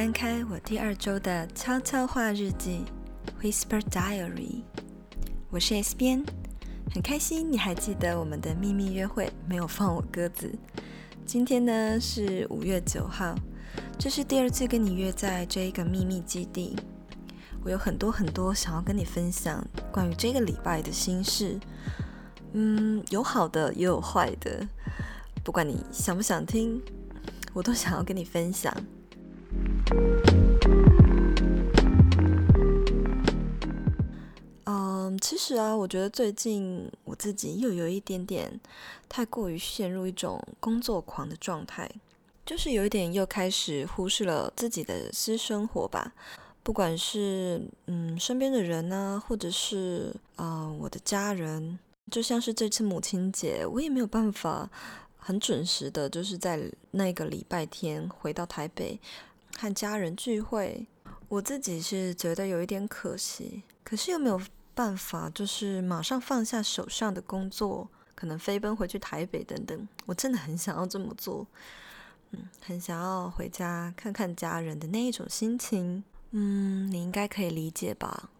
翻开我第二周的悄悄话日记，Whisper Diary。我是 S 编，很开心你还记得我们的秘密约会，没有放我鸽子。今天呢是五月九号，这是第二次跟你约在这一个秘密基地。我有很多很多想要跟你分享关于这个礼拜的心事，嗯，有好的也有坏的，不管你想不想听，我都想要跟你分享。实啊，我觉得最近我自己又有一点点太过于陷入一种工作狂的状态，就是有一点又开始忽视了自己的私生活吧。不管是嗯身边的人呢，或者是啊、呃、我的家人，就像是这次母亲节，我也没有办法很准时的，就是在那个礼拜天回到台北。和家人聚会，我自己是觉得有一点可惜，可是又没有办法，就是马上放下手上的工作，可能飞奔回去台北等等。我真的很想要这么做，嗯，很想要回家看看家人的那一种心情，嗯，你应该可以理解吧？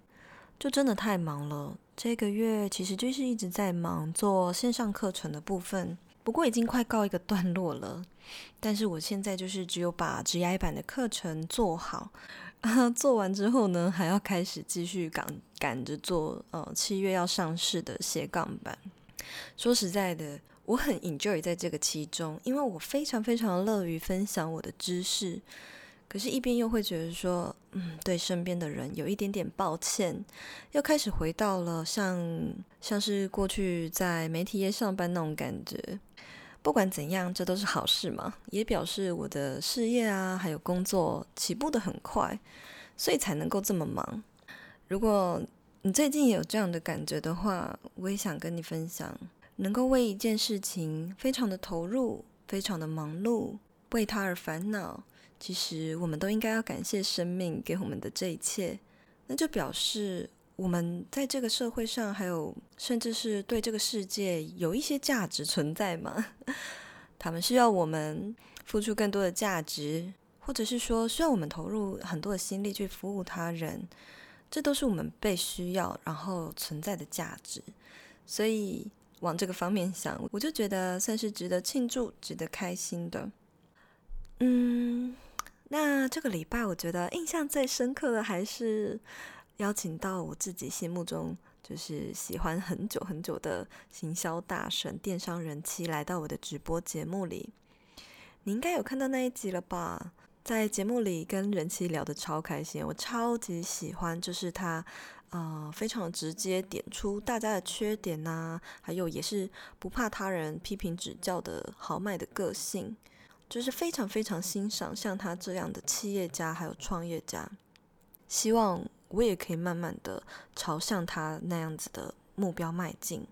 就真的太忙了，这个月其实就是一直在忙做线上课程的部分。不过已经快告一个段落了，但是我现在就是只有把职涯版的课程做好，做完之后呢，还要开始继续赶赶着做，呃，七月要上市的斜杠版。说实在的，我很 enjoy 在这个其中，因为我非常非常乐于分享我的知识。可是，一边又会觉得说，嗯，对身边的人有一点点抱歉，又开始回到了像像是过去在媒体业上班那种感觉。不管怎样，这都是好事嘛，也表示我的事业啊，还有工作起步得很快，所以才能够这么忙。如果你最近有这样的感觉的话，我也想跟你分享，能够为一件事情非常的投入，非常的忙碌，为他而烦恼。其实，我们都应该要感谢生命给我们的这一切，那就表示我们在这个社会上，还有甚至是对这个世界有一些价值存在嘛。他们需要我们付出更多的价值，或者是说需要我们投入很多的心力去服务他人，这都是我们被需要然后存在的价值。所以往这个方面想，我就觉得算是值得庆祝、值得开心的。嗯。那这个礼拜，我觉得印象最深刻的还是邀请到我自己心目中就是喜欢很久很久的行销大神、电商人妻来到我的直播节目里。你应该有看到那一集了吧？在节目里跟人妻聊得超开心，我超级喜欢，就是他呃非常直接点出大家的缺点呐、还有也是不怕他人批评指教的豪迈的个性。就是非常非常欣赏像他这样的企业家，还有创业家，希望我也可以慢慢的朝向他那样子的目标迈进。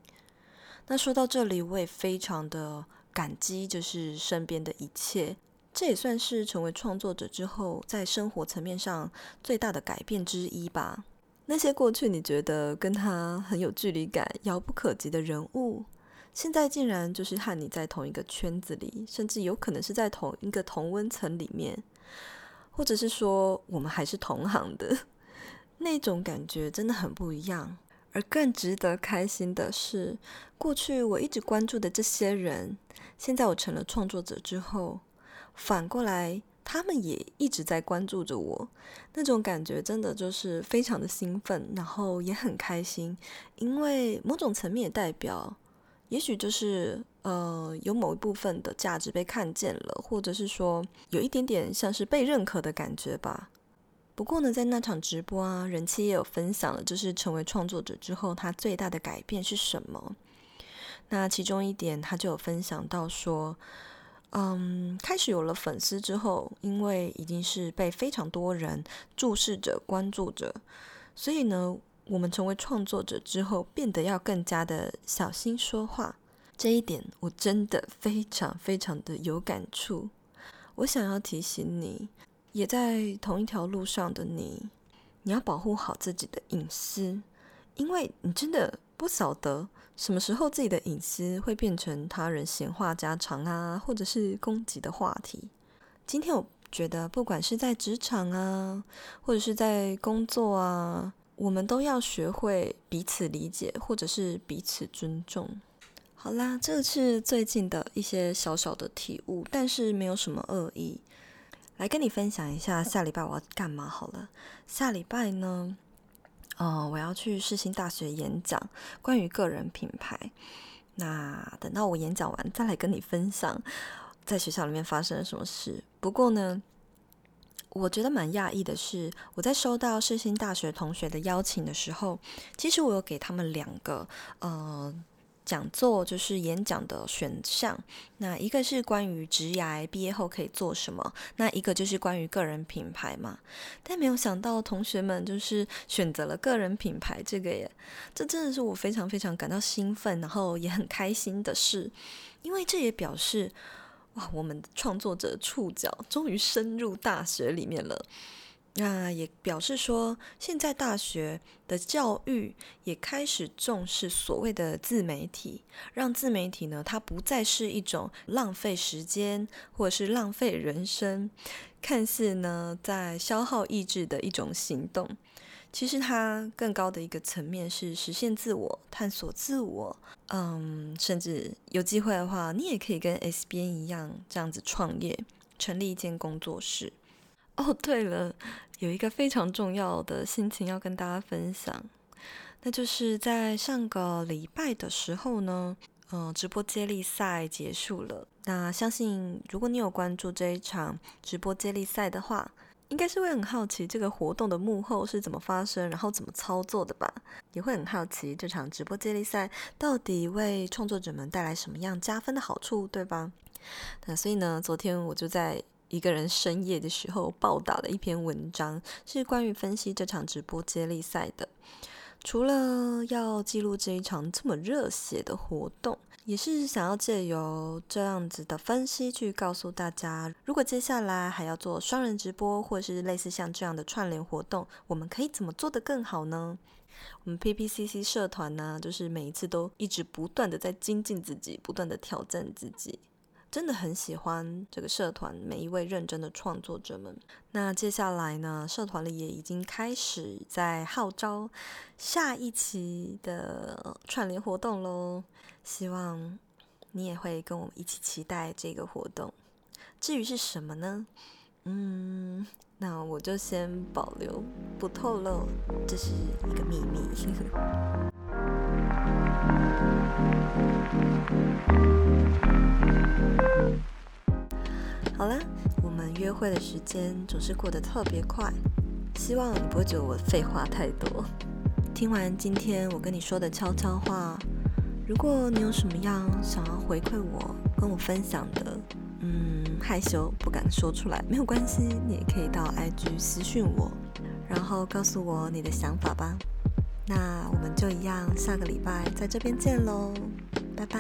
那说到这里，我也非常的感激，就是身边的一切，这也算是成为创作者之后，在生活层面上最大的改变之一吧。那些过去你觉得跟他很有距离感、遥不可及的人物。现在竟然就是和你在同一个圈子里，甚至有可能是在同一个同温层里面，或者是说我们还是同行的那种感觉，真的很不一样。而更值得开心的是，过去我一直关注的这些人，现在我成了创作者之后，反过来他们也一直在关注着我，那种感觉真的就是非常的兴奋，然后也很开心，因为某种层面也代表。也许就是呃，有某一部分的价值被看见了，或者是说有一点点像是被认可的感觉吧。不过呢，在那场直播啊，人气也有分享了，就是成为创作者之后，他最大的改变是什么？那其中一点，他就有分享到说，嗯，开始有了粉丝之后，因为已经是被非常多人注视着、关注着，所以呢。我们成为创作者之后，变得要更加的小心说话，这一点我真的非常非常的有感触。我想要提醒你，也在同一条路上的你，你要保护好自己的隐私，因为你真的不晓得什么时候自己的隐私会变成他人闲话家常啊，或者是攻击的话题。今天我觉得不管是在职场啊，或者是在工作啊，我们都要学会彼此理解，或者是彼此尊重。好啦，这是最近的一些小小的体悟，但是没有什么恶意。来跟你分享一下下礼拜我要干嘛好了。下礼拜呢，呃，我要去世新大学演讲，关于个人品牌。那等到我演讲完，再来跟你分享在学校里面发生了什么事。不过呢，我觉得蛮讶异的是，我在收到世新大学同学的邀请的时候，其实我有给他们两个，呃。讲座就是演讲的选项，那一个是关于职涯毕业后可以做什么，那一个就是关于个人品牌嘛。但没有想到同学们就是选择了个人品牌这个耶，这真的是我非常非常感到兴奋，然后也很开心的事，因为这也表示哇，我们创作者触角终于深入大学里面了。那也表示说，现在大学的教育也开始重视所谓的自媒体，让自媒体呢，它不再是一种浪费时间或者是浪费人生，看似呢在消耗意志的一种行动。其实它更高的一个层面是实现自我、探索自我。嗯，甚至有机会的话，你也可以跟 S 边一样这样子创业，成立一间工作室。哦，对了。有一个非常重要的心情要跟大家分享，那就是在上个礼拜的时候呢，嗯，直播接力赛结束了。那相信如果你有关注这一场直播接力赛的话，应该是会很好奇这个活动的幕后是怎么发生，然后怎么操作的吧？也会很好奇这场直播接力赛到底为创作者们带来什么样加分的好处，对吧？那所以呢，昨天我就在。一个人深夜的时候暴打的一篇文章，是关于分析这场直播接力赛的。除了要记录这一场这么热血的活动，也是想要借由这样子的分析去告诉大家，如果接下来还要做双人直播，或是类似像这样的串联活动，我们可以怎么做得更好呢？我们 PPCC 社团呢，就是每一次都一直不断的在精进自己，不断的挑战自己。真的很喜欢这个社团每一位认真的创作者们。那接下来呢，社团里也已经开始在号召下一期的串联活动喽。希望你也会跟我们一起期待这个活动。至于是什么呢？嗯，那我就先保留不透露，这是一个秘密。好了，我们约会的时间总是过得特别快，希望你不会觉得我废话太多。听完今天我跟你说的悄悄话，如果你有什么样想要回馈我、跟我分享的，嗯，害羞不敢说出来，没有关系，你也可以到 IG 私讯我，然后告诉我你的想法吧。那我们就一样，下个礼拜在这边见喽，拜拜。